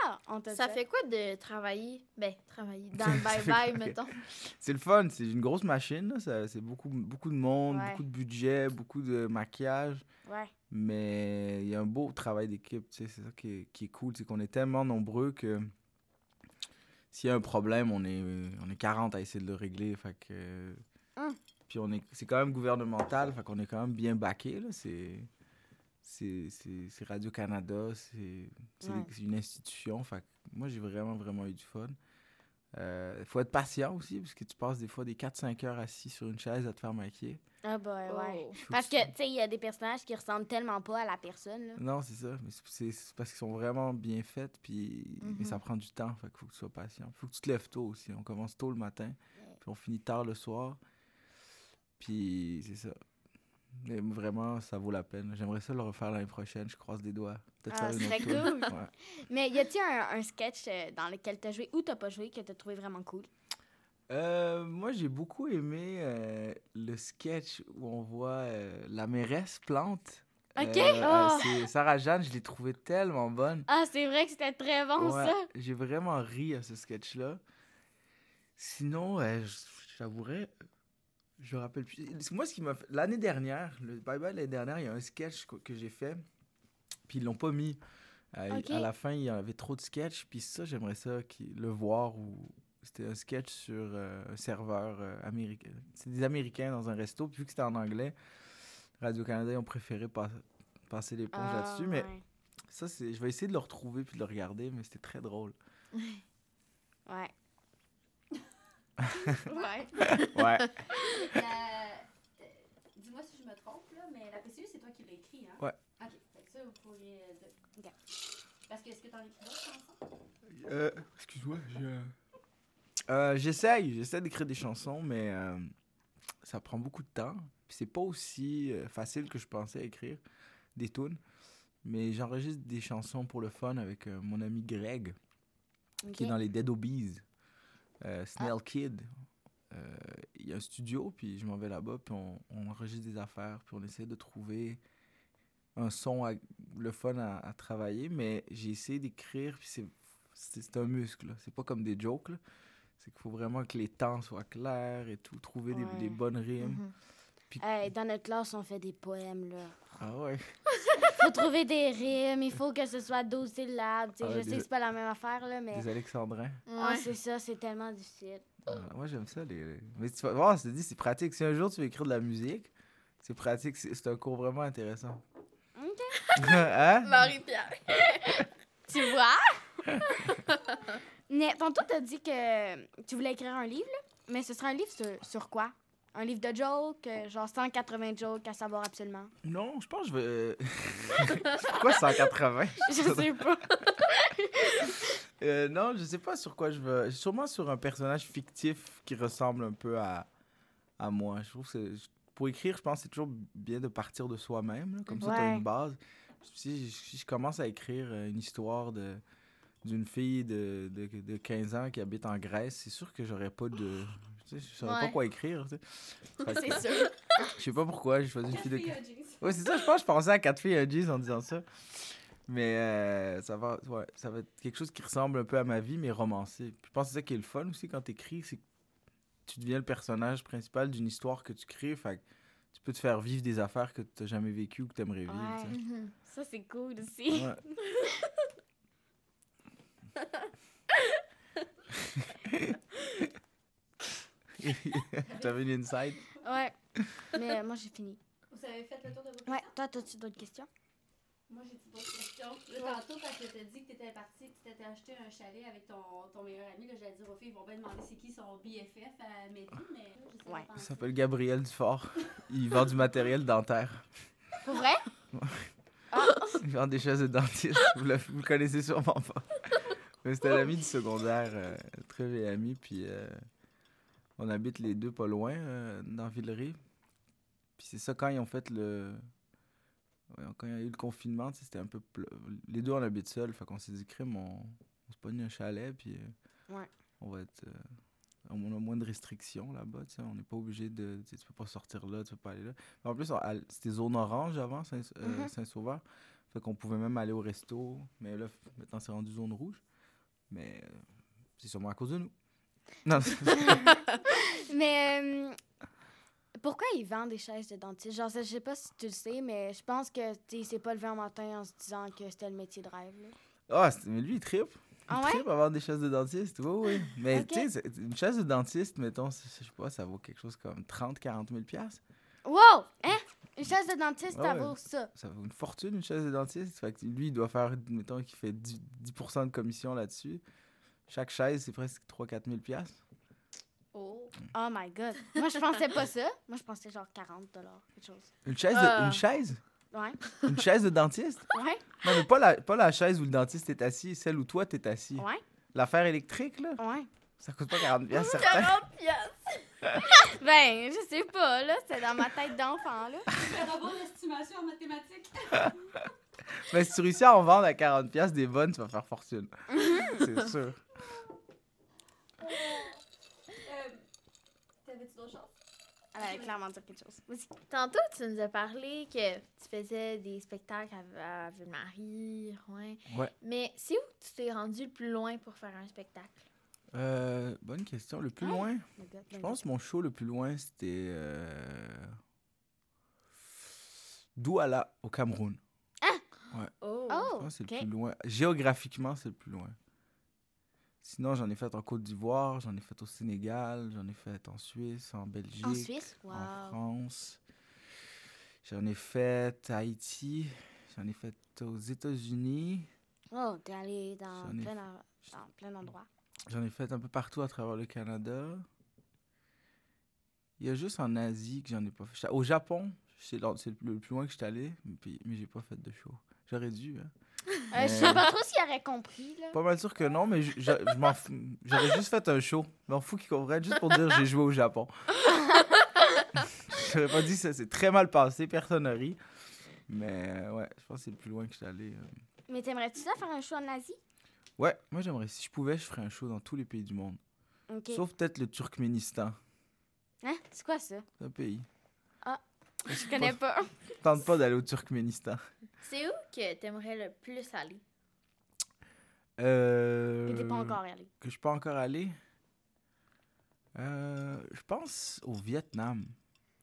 Ah, on t'a Ça fait quoi de travailler? Ben, travailler <laughs> dans le bye-bye, mettons. C'est le fun, c'est une grosse machine, là, ça- c'est beaucoup, beaucoup de monde, Ouais. beaucoup de budget, beaucoup de maquillage, Ouais. mais il y a un beau travail d'équipe, tu sais, c'est ça qui est, qui est cool, c'est qu'on est tellement nombreux que s'il y a un problème, on est, on est 40 à essayer de le régler, fait que... Hum. Puis on est, c'est quand même gouvernemental, fait qu'on est quand même bien backé, là, c'est... C'est Radio-Canada, c'est c'est Ouais. une institution. Fait que moi, j'ai vraiment, vraiment eu du fun. Il faut être patient aussi, parce que tu passes des fois des 4-5 heures assis sur une chaise à te faire maquiller. Ah, bah, ouais. Oh. Faut Parce que, tu sais, il y a des personnages qui ressemblent tellement pas à la personne, là. Non, c'est ça. Mais c'est- parce qu'ils sont vraiment bien faits, puis mais Mhm. ça prend du temps. Fait qu'il faut que tu sois patient. faut que tu te lèves tôt aussi. On commence tôt le matin, puis on finit tard le soir. Puis c'est ça. Mais vraiment, ça vaut la peine. J'aimerais ça le refaire l'année prochaine. Je croise des doigts. Peut-être Ah, faire une autre cool. Ouais. Mais y a-t-il un, un sketch euh, dans lequel t'as joué ou t'as pas joué que t'as trouvé vraiment cool? Euh, moi, j'ai beaucoup aimé euh, le sketch où on voit euh, la mairesse plante. Ok. Euh, Oh. Sarah Jeanne, je l'ai trouvée tellement bonne. Ah, c'est vrai que c'était très bon, Ouais, ça. J'ai vraiment ri à ce sketch-là. Sinon, j'avouerais, je me rappelle plus. Moi, ce qui m'a fait. L'année dernière, le Bye Bye l'année dernière, il y a un sketch que, j'ai fait, puis ils l'ont pas mis. Euh. À la fin, il y avait trop de sketchs, puis ça, j'aimerais ça le voir. Ou... C'était un sketch sur euh, un serveur euh, américain. C'est des Américains dans un resto, puis vu que c'était en anglais, Radio-Canada, ils ont préféré pas- passer l'éponge Ah, là-dessus. Mais ouais. ça, c'est. Je vais essayer de le retrouver puis de le regarder, mais c'était très drôle. <laughs> Ouais. Ouais. Ouais. Euh, Dis-moi si je me trompe, là, mais la PCU, c'est toi qui l'as écrit, hein? Ouais. Ok, fait que ça, vous pourriez. euh, de- Ok. Parce que est-ce que t'en écris d'autres chansons? Euh, excuse-moi, je... Euh, j'essaye, j'essaie d'écrire des chansons, mais euh, ça prend beaucoup de temps. Puis c'est pas aussi euh, facile que je pensais écrire des tunes. Mais j'enregistre des chansons pour le fun avec euh, mon ami Greg, qui est dans les Dead Obies. Euh, Snail Kid. Euh, Il y a un studio, puis je m'en vais là-bas, puis on, on enregistre des affaires, puis on essaie de trouver un son, à- le fun à, à travailler. Mais j'ai essayé d'écrire, puis c'est- un muscle. C'est pas comme des jokes. là. C'est qu'il faut vraiment que les temps soient clairs et tout, trouver des, Ouais. des bonnes rimes. Mhm. Puis- Hey, dans notre classe, on fait des poèmes, là. Ah ouais. <laughs> faut trouver des rimes, il faut que ce soit 12 syllabes. Ah ouais, je sais que c'est pas la même affaire, là, mais. Des alexandrins. Ah, Ouais. c'est ça, c'est tellement difficile. Ah, moi, j'aime ça. Les... Mais tu vas voir, je te dis, c'est pratique. Si un jour tu veux écrire de la musique, c'est pratique. C'est c'est un cours vraiment intéressant. Ok. <laughs> hein? Marie-Pierre. <laughs> Tu vois? <laughs> mais tantôt, t'as dit que tu voulais écrire un livre, là. Mais ce sera un livre sur, sur quoi? Un livre de jokes, euh, genre 180 jokes à savoir absolument. Non, je pense que je vais. <laughs> Pourquoi 180 <laughs> Je sais pas. <laughs> Euh, Non, je sais pas sur quoi je veux. Sûrement sur un personnage fictif qui ressemble un peu à, à moi. Je trouve que pour écrire, je pense que c'est toujours bien de partir de soi-même. Comme ça, tu as une base. Si, si je commence à écrire euh, une histoire de d'une fille de, de, de 15 ans qui habite en Grèce, c'est sûr que j'aurais pas de. Tu sais, je saurais pas Ouais. quoi écrire. tu sais. <laughs> Que- C'est sûr. Je sais pas pourquoi j'ai choisi une fille de. Ouais, c'est ça, je pense que je pensais à quatre filles à G's en disant ça. Mais euh, ça, va, ouais, ça va être quelque chose qui ressemble un peu à ma vie, mais romancé. Puis je pense que c'est ça qui est le fun aussi quand tu écris, c'est que tu deviens le personnage principal d'une histoire que tu crées. Fait que tu peux te faire vivre des affaires que tu n'as jamais vécues ou que tu aimerais vivre. Ouais. Ça, c'est cool aussi. Ouais. <laughs> <laughs> T'avais une insight? Ouais. Mais euh, moi, j'ai fini. Vous avez fait le tour de vos Ouais, questions? toi, t'as-tu d'autres questions? Moi, j'ai dit d'autres questions. Là, tantôt, quand tu t'as dit que t'étais parti, tu t'étais acheté un chalet avec ton, ton meilleur ami, là, j'allais dire aux filles, ils vont bien demander c'est qui son BFF à Mehdi, mais là, Ouais. Il s'appelle Gabriel Dufort. Il vend du matériel dentaire. Pour vrai? <laughs> Il vend des chaises de dentiste. Vous le, vous le connaissez sûrement pas. C'était l'ami du secondaire, euh, très vieil ami. Puis euh, on habite les deux pas loin, euh, dans Villeray. Puis c'est ça, quand ils ont fait le. ouais, quand il y a eu le confinement, c'était un peu. Les deux, on habite seuls. Fait qu'on s'est dit, crime, on, on se pogne un chalet. Puis Ouais. on va être. on a moins de restrictions là-bas, tu sais. On n'est pas obligé de. Tu peux pas sortir là, tu peux pas aller là. En plus, on- c'était zone orange avant, Saint- euh, Mhm. Saint-Sauveur. Fait qu'on pouvait même aller au resto. Mais là, maintenant, c'est rendu zone rouge. Mais euh, c'est sûrement à cause de nous. Non, <laughs> <laughs> Mais euh, pourquoi ils vendent des chaises de dentiste? Genre, je sais pas si tu le sais, mais je pense que tu s'est pas levé un matin en se disant que c'était le métier de rêve. là. ah, c'est- mais lui, il tripe. Il Ah ouais? tripe à avoir des chaises de dentiste. Oui, oui. Mais tu sais, une chaise de dentiste, mettons, je sais pas, ça vaut quelque chose comme 30, 40 000 piastres. Wow! Hein? Une chaise de dentiste, ça Ouais. vaut ça. Ça vaut une fortune, une chaise de dentiste. Fait que lui, il doit faire, mettons, qu'il fait 10, 10% de commission là-dessus. Chaque chaise, c'est presque 3-4 000 piastres. Oh. Oh my god. Moi, je pensais pas ça. Moi, je pensais genre 40 quelque chose. Une chaise, de- Ah. une chaise? Ouais. Une chaise de dentiste? Ouais. Non, mais pas la, pas la chaise où le dentiste est assis, celle où toi, t'es assis. Ouais. L'affaire électrique, là, Ouais. ça coûte pas 40 piastres, certain. 40 piastres. <laughs> Ben, je sais pas, là. C'est dans ma tête d'enfant, là. C'est un robot d'estimation en mathématiques. <laughs> Mais si tu réussis à en vendre à 40 piastres des bonnes, tu vas faire fortune. c'est sûr. Euh, T'avais-tu d'autres choses? Elle allait clairement dire quelque chose. Vas-y. Tantôt, tu nous as parlé que tu faisais des spectacles à, à Ville-Marie, ouais. Ouais. Mais c'est où que tu t'es rendu le plus loin pour faire un spectacle? Euh, bonne question. Le plus Ah. loin, je pense que mon show le plus loin, c'était euh... Douala, au Cameroun. Gars. Je Oh, c'est le plus loin. Géographiquement, c'est le plus loin. Sinon, j'en ai fait en Côte d'Ivoire, j'en ai fait au Sénégal, j'en ai fait en Suisse, en Belgique, En Suisse? en Wow. France. J'en ai fait à Haïti, j'en ai fait aux États-Unis, Oh, t'es allé dans plein, en- dans plein d'endroits. J'en ai fait un peu partout à travers le Canada. Il y a juste en Asie que j'en ai pas fait. Au Japon, c'est le plus loin que je suis allé, mais j'ai pas fait de show. J'aurais dû, hein. Euh, je sais pas trop s'il aurait compris, là. Pas mal sûr que non, mais. J'aurais juste fait un show. Je m'en fous qu'ils comprennent juste pour dire j'ai joué au Japon. <laughs> J'aurais pas dit ça, c'est très mal passé, personne n'a ri. Mais ouais, je pense que c'est le plus loin que je suis allé. euh. Mais t'aimerais-tu ça faire un show en Asie? Ouais, moi j'aimerais, si je pouvais, je ferais un show dans tous les pays du monde. Sauf peut-être le Turkménistan. Hein? C'est quoi ça? C'est un pays. Je connais pas. Tente pas d'aller au Turkménistan. C'est où que t'aimerais le plus aller? Euh, Mais t'es pas encore allé. Que je suis pas encore allé? Euh, je pense au Vietnam.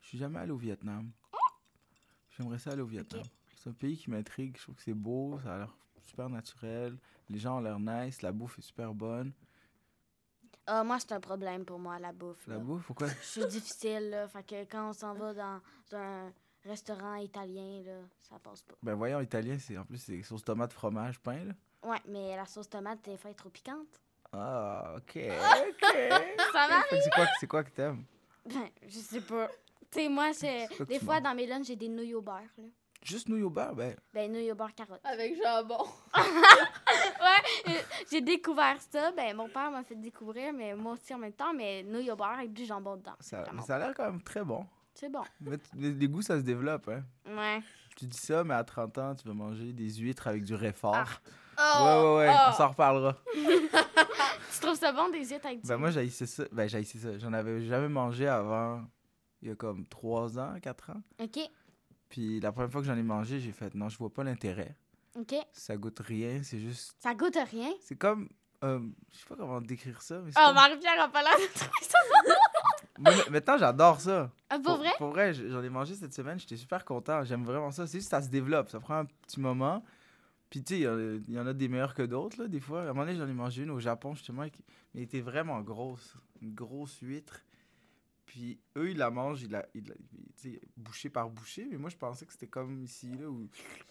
Je suis jamais allé au Vietnam. J'aimerais ça aller au Vietnam. C'est un pays qui m'intrigue. Je trouve que c'est beau, ça a l'air super naturel. Les gens ont l'air nice, la bouffe est super bonne. Ah, moi, c'est un problème pour moi, la bouffe. La là. bouffe, pourquoi? Je suis difficile, là. Fait que quand on s'en va dans un restaurant italien, là, ça passe pas. Ben voyons, italien, c'est en plus c'est sauce tomate, fromage, pain là. Ouais, mais la sauce tomate, des fois, est trop piquante. Ah, ok, <laughs> ok. Ça va? C'est quoi, c'est quoi que t'aimes? Ben, je sais pas. Tu sais, moi, c'est. Des fois, dans mes lunchs, j'ai des nouilles au beurre, là. Juste nouilles au beurre, ben Ben, nouilles au beurre carotte. Avec jambon. <laughs> Ouais, euh, j'ai découvert ça. Ben, mon père m'a fait découvrir, mais moi aussi en même temps, mais nouilles au beurre avec du jambon dedans. Ça, vraiment ça a l'air quand même très bon. C'est bon. Mais les, les goûts, ça se développe, hein. Ouais. Tu dis ça, mais à 30 ans, tu vas manger des huîtres avec du réfort. Ah. ouais, ouais, ouais, oh. on s'en reparlera. <laughs> Tu trouves ça bon, des huîtres avec du Ben moi, j'haïssais ça. Ben, j'haïssais ça. J'en avais jamais mangé avant, il y a comme 3 ans, 4 ans. OK. Puis la première fois que j'en ai mangé, j'ai fait, non, je vois pas l'intérêt. OK. Ça goûte rien, c'est juste... Ça goûte rien? C'est comme... euh, je sais pas comment décrire ça, mais c'est Oh, comme- Marie-Pierre a pas l'air de trouver ça. <laughs> Moi, maintenant, j'adore ça. Ah, pour vrai? Pour vrai, j'en ai mangé cette semaine, j'étais super content. J'aime vraiment ça. C'est juste ça se développe, ça prend un petit moment. Puis, tu sais, il y en a- des meilleurs que d'autres, là, des fois. À un moment donné, j'en ai mangé une au Japon, justement, qui... mais elle était vraiment grosse. Une grosse huître. Puis, eux, ils la mangent, ils la, ils la- bouchée par bouchée. Mais moi, je pensais que c'était comme ici, là, où...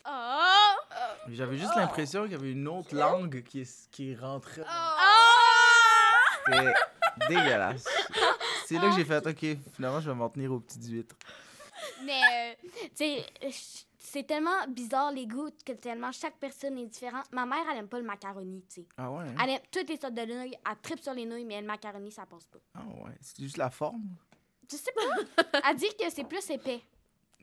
Oh! J'avais juste l'impression qu'il y avait une autre langue qui, est, qui rentrait. C'était <laughs> dégueulasse. C'est là que j'ai fait, OK, finalement, je vais m'en tenir aux petites huîtres. Mais, euh, tu sais, ch- c'est tellement bizarre les goûts que tellement chaque personne est différente. Ma mère, elle aime pas le macaroni, tu sais. Ah ouais? hein? Elle aime toutes les sortes de nouilles. Elle tripe sur les nouilles, mais le macaroni, ça passe pas. Ah ouais, c'est juste la forme? Je sais pas. <laughs> elle dit que c'est plus épais.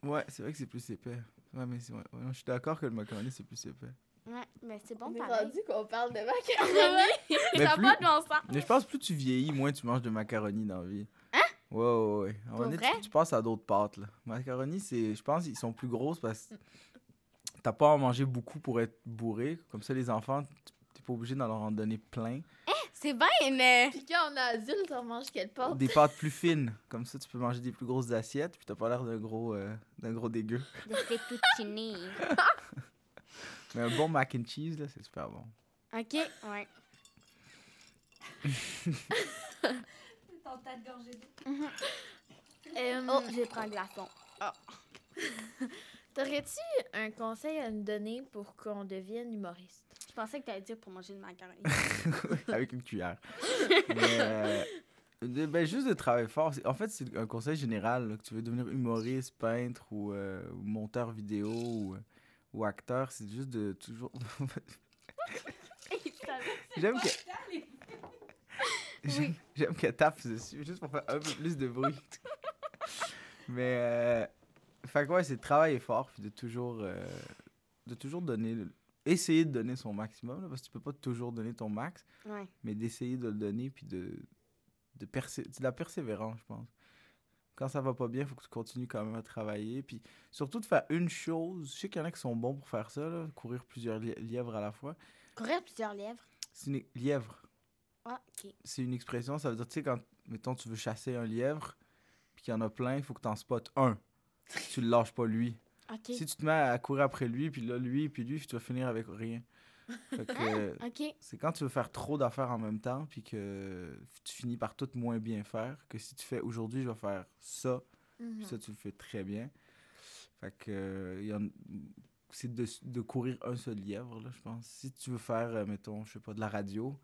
Ouais, c'est vrai que c'est plus épais. Ouais, mais c'est- ouais, ouais, je suis d'accord que le macaroni, c'est plus épais. Ouais, mais c'est bon On pareil. rendu qu'on parle de <laughs> macaroni. Mais Ça plus- va de. Mais je pense que plus tu vieillis, moins tu manges de macaroni dans la vie. Hein? Ouais, ouais, ouais. À donné, vrai? tu, tu passes à d'autres pâtes, là. Macaroni, c'est... Je pense qu'ils sont plus grosses parce que t'as pas à en manger beaucoup pour être bourré. Comme ça, les enfants, t'es pas obligé d'en leur en donner plein. C'est bien, mais. Puis quand on est adulte, on mange quelle pâte? Des pâtes plus fines. Comme ça, tu peux manger des plus grosses assiettes, puis t'as pas l'air d'un gros, euh, d'un gros dégueu. <laughs> De fettuccine. <laughs> Mais un bon mac and cheese, là, c'est super bon. OK, ouais. Ton tas de gorgée d'eau. Euh, Oh, j'ai pris un glaçon. <laughs> T'aurais-tu un conseil à nous donner pour qu'on devienne humoriste? Je pensais que t'allais dire pour manger le macaroni. <laughs> avec une cuillère. <laughs> Mais, euh, de- ben, juste de travailler fort. En fait, c'est un conseil général. là, que tu veux devenir humoriste, peintre ou, euh, ou monteur vidéo ou, euh, ou acteur. C'est juste de toujours. <laughs> J'aime que. J'aime qu'elle tape dessus, juste pour faire un peu plus de bruit. Mais. Euh, fait que ouais, c'est de travailler fort, puis de toujours. euh, de toujours donner. le- Essayer de donner son maximum, là, parce que tu peux pas toujours donner ton max Ouais. mais d'essayer de le donner puis de de, persé- de la persévérance je pense Quand ça va pas bien, il faut que tu continues quand même à travailler. Puis surtout de faire une chose. Je sais qu'il y en a qui sont bons pour faire ça, là, courir plusieurs li- lièvres à la fois. Courir plusieurs lièvres? C'est une lièvre. Ah. C'est une expression, ça veut dire, tu sais, quand, mettons, tu veux chasser un lièvre, puis qu'il y en a plein, il faut que tu en spottes un. tu le lâches pas lui. Si tu te mets à courir après lui, puis là, lui, puis lui, tu vas finir avec rien. <laughs> Ok. c'est quand tu veux faire trop d'affaires en même temps, puis que tu finis par tout moins bien faire, que si tu fais aujourd'hui, je vais faire ça, Mhm. puis ça, tu le fais très bien. Fait que, c'est de, de courir un seul lièvre, là, je pense. Si tu veux faire, euh, mettons, je sais pas, de la radio,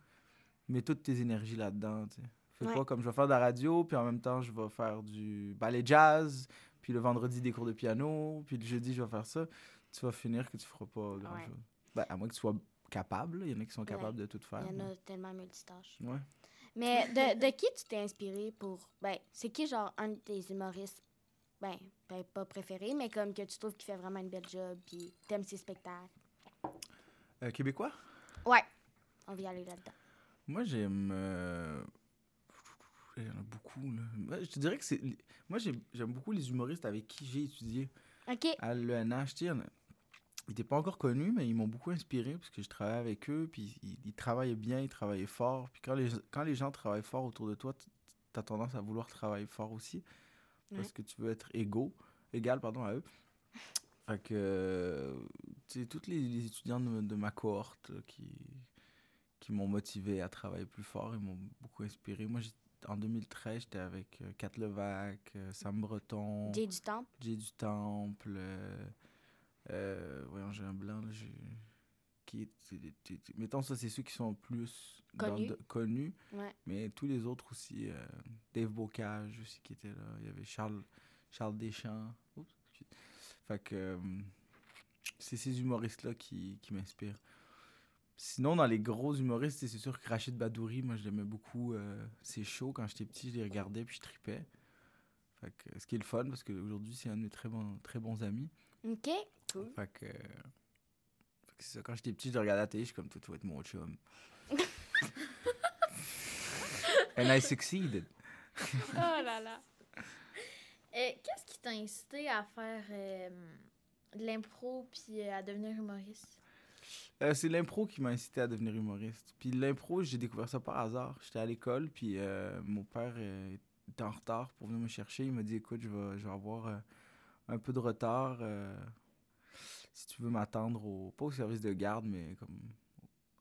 mets toutes tes énergies là-dedans, tu sais. Fais Ouais. pas comme je vais faire de la radio, puis en même temps, je vais faire du ballet jazz, puis le vendredi, des cours de piano, puis le jeudi, je vais faire ça. Tu vas finir que tu feras pas grand-chose. Ben, à moins que tu sois capable, il y en a qui sont capables de tout faire. Il y en mais- a tellement multitâches. Ouais. Mais de, de qui tu t'es inspiré pour. Ben, c'est qui, genre, un des humoristes, ben, ben, pas préféré, mais comme que tu trouves qu'il fait vraiment une belle job, puis t'aimes ses spectacles? Euh, Québécois? Ouais. On va y aller là-dedans. Moi, j'aime. euh, Il y en a beaucoup, là. Je te dirais que c'est. Moi, j'ai- j'aime beaucoup les humoristes avec qui j'ai étudié Ok. à l'ENH. Tu sais, Ils n'étaient pas encore connus, mais ils m'ont beaucoup inspiré parce que je travaillais avec eux, puis ils, ils travaillaient bien, ils travaillaient fort. Puis quand les, quand les gens travaillent fort autour de toi, tu as tendance à vouloir travailler fort aussi parce Ouais. que tu veux être égaux, égal pardon, à eux. Fait que, euh, tu sais, tous les, les étudiants de, de ma cohorte là, qui, qui m'ont motivé à travailler plus fort, ils m'ont beaucoup inspiré. Moi, en 2013, j'étais avec euh, Kat Levac, euh, Sam Breton, Jay du Temple. Jay du Temple. euh, voyons, j'ai un blanc. Là, qui mettons, ça, c'est ceux qui sont plus dans Connus. de- connus. Ouais. Mais tous les autres aussi. Dave Bocage aussi qui était là. Il y avait Charles, Charles Deschamps. Oups. Fait que c'est ces humoristes-là qui, qui m'inspirent. Sinon, dans les gros humoristes, c'est sûr que Rachid Badouri, moi, je l'aimais beaucoup. euh, ses shows, quand j'étais petit, je les regardais puis je tripais. Fait que, ce qui est le fun, parce qu'aujourd'hui, c'est un de mes très bons, très bons amis. Ok. Cool. Fait que, fait que c'est ça. Quand j'étais petit, je le regardais à la télé, je suis comme, toi, tu vas être mon chum. <laughs> And I succeeded. Oh là là. Euh, Qu'est-ce qui t'a incité à faire euh, de l'impro puis à devenir humoriste? Euh, c'est l'impro qui m'a incité à devenir humoriste. Puis l'impro, j'ai découvert ça par hasard. J'étais à l'école, puis euh, mon père euh, était en retard pour venir me chercher. Il m'a dit Écoute, je vais, je vais avoir un peu de retard. si tu veux m'attendre, au, pas au service de garde, mais comme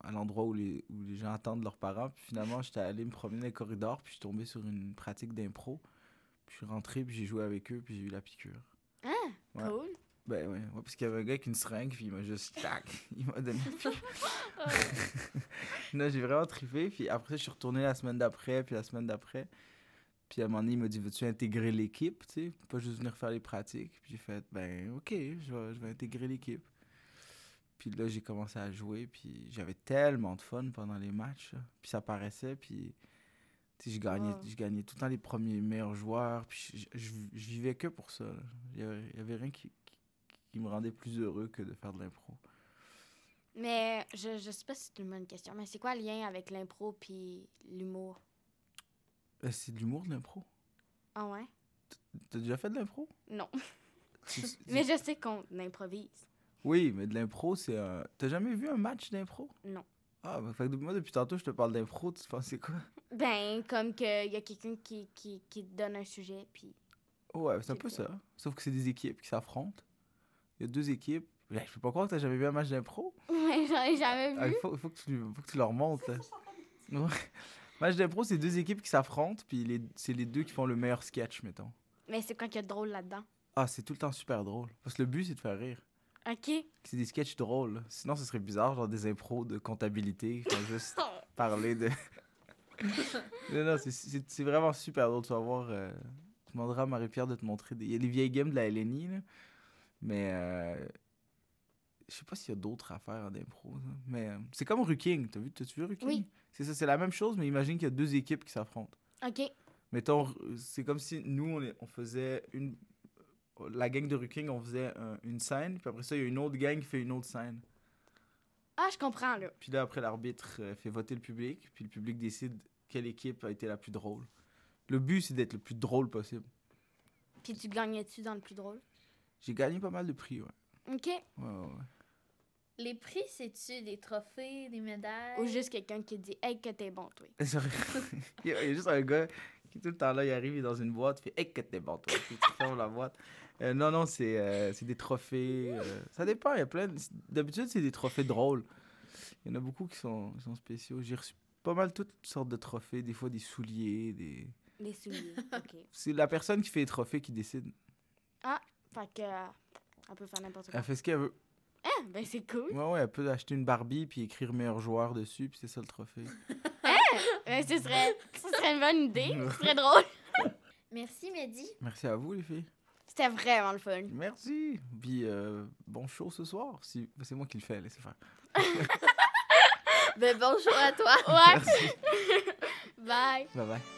à l'endroit où les, où les gens attendent leurs parents. Puis finalement, j'étais allé me promener dans les corridors, puis je suis tombé sur une pratique d'impro. Puis je suis rentré, puis j'ai joué avec eux, puis j'ai eu la piqûre. Ah, Ouais. cool. Ben ouais, ouais, parce qu'il y avait un gars avec une seringue, puis il m'a juste tac, <laughs> il m'a donné non, j'ai vraiment trippé, puis après je suis retourné la semaine d'après, puis la semaine d'après. Puis à un moment donné, il m'a dit Veux-tu intégrer l'équipe, tu sais, pas juste venir faire les pratiques? Puis j'ai fait Ben, ok, je vais, je vais intégrer l'équipe. Puis là, j'ai commencé à jouer, puis j'avais tellement de fun pendant les matchs, là. puis ça paraissait, puis. Tu sais, je gagnais, Wow. je gagnais tout le temps les premiers meilleurs joueurs, puis je, je, je vivais que pour ça. là. Il y avait, il y avait rien qui, qui, me rendait plus heureux que de faire de l'impro. Mais je, je sais pas si c'est une bonne question, mais c'est quoi le lien avec l'impro puis l'humour? Euh, c'est de l'humour de l'impro? Ah ouais? T'as déjà fait de l'impro? Non. Tu- <laughs> tu- Mais je sais qu'on improvise. Oui, mais de l'impro, c'est un. T'as jamais vu un match d'impro? Non. Ah, bah, fait que moi, depuis tantôt, je te parle d'impro, tu penses c'est quoi? Ben, comme qu'il y a quelqu'un qui, qui, qui te donne un sujet, puis... Ouais, c'est un peu ça. Sauf que c'est des équipes qui s'affrontent. Il y a deux équipes. Je peux pas croire que t'as jamais vu un match d'impro. Ouais, j'en ai jamais Ah, vu. il faut, que tu, faut que tu leur montres. là. Ouais. Match d'impro, c'est deux équipes qui s'affrontent, puis c'est les deux qui font le meilleur sketch, mettons. Mais c'est quoi qu'il y a de drôle là-dedans? Ah, c'est tout le temps super drôle. Parce que le but, c'est de faire rire. OK. C'est des sketchs drôles. Sinon, ce serait bizarre, genre des impros de comptabilité. qui vont juste <laughs> parler de. <laughs> non, non, c'est- vraiment super drôle. Tu vas voir. euh, Tu demanderas à Marie-Pierre de te montrer. Des... Il y a les vieilles games de la LNI, là. Mais. euh, Je sais pas s'il y a d'autres affaires en impro. ça. Mais euh, c'est comme Ruking. T'as vu, vu Ruking? Oui. C'est ça, c'est la même chose, mais imagine qu'il y a deux équipes qui s'affrontent. OK. Mettons, c'est comme si nous, on, est- on faisait une. La gang de Ruking, on faisait un- une scène, puis après ça, il y a une autre gang qui fait une autre scène. Ah, je comprends, là. Puis là, après, l'arbitre euh, fait voter le public, puis le public décide quelle équipe a été la plus drôle. Le but, c'est d'être le plus drôle possible. Puis tu gagnais-tu dans le plus drôle? J'ai gagné pas mal de prix, ouais. OK. Ouais, ouais, ouais. Les prix, c'est-tu des trophées, des médailles? Ou juste quelqu'un qui dit Hey, que t'es bon, toi. <laughs> <laughs> Il y a juste un gars qui tout le temps là, il arrive, il est dans une boîte, il fait Hey, que t'es bon, toi. Puis tu fermes la boîte. Euh, non, non, c'est euh, c'est des trophées. euh, ça dépend, il y a plein. de- D'habitude, c'est des trophées drôles. Il y en a beaucoup qui sont, qui sont spéciaux. J'ai reçu pas mal toutes sortes de trophées, des fois des souliers, des. Les souliers. OK. <laughs> C'est la personne qui fait les trophées qui décide. Fait que. euh, elle peut faire n'importe quoi. Elle fait ce qu'elle veut. Ah, ben c'est cool. Ouais, ouais, elle peut acheter une Barbie puis écrire meilleur joueur dessus, puis c'est ça le trophée. <laughs> Ben, ce, serait, ce serait une bonne idée. Ce serait drôle. <laughs> Merci, Mehdi. Merci à vous, les filles. C'était vraiment le fun. Merci. Puis euh, bon show ce soir. Si... C'est moi qui le fais, laissez faire. <laughs> Ben, bonjour à toi. Ouais. Merci. Bye. bye bye.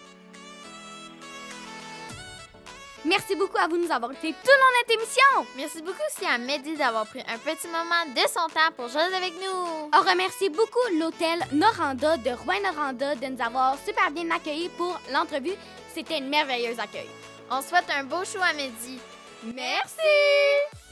Merci beaucoup à vous de nous avoir écoutés tout le long de notre émission. Merci beaucoup aussi à Mehdi d'avoir pris un petit moment de son temps pour jouer avec nous. On remercie beaucoup l'hôtel Noranda de Rouen-Noranda de nous avoir super bien accueillis pour l'entrevue. C'était une merveilleuse accueil. On souhaite un beau show à Mehdi. Merci!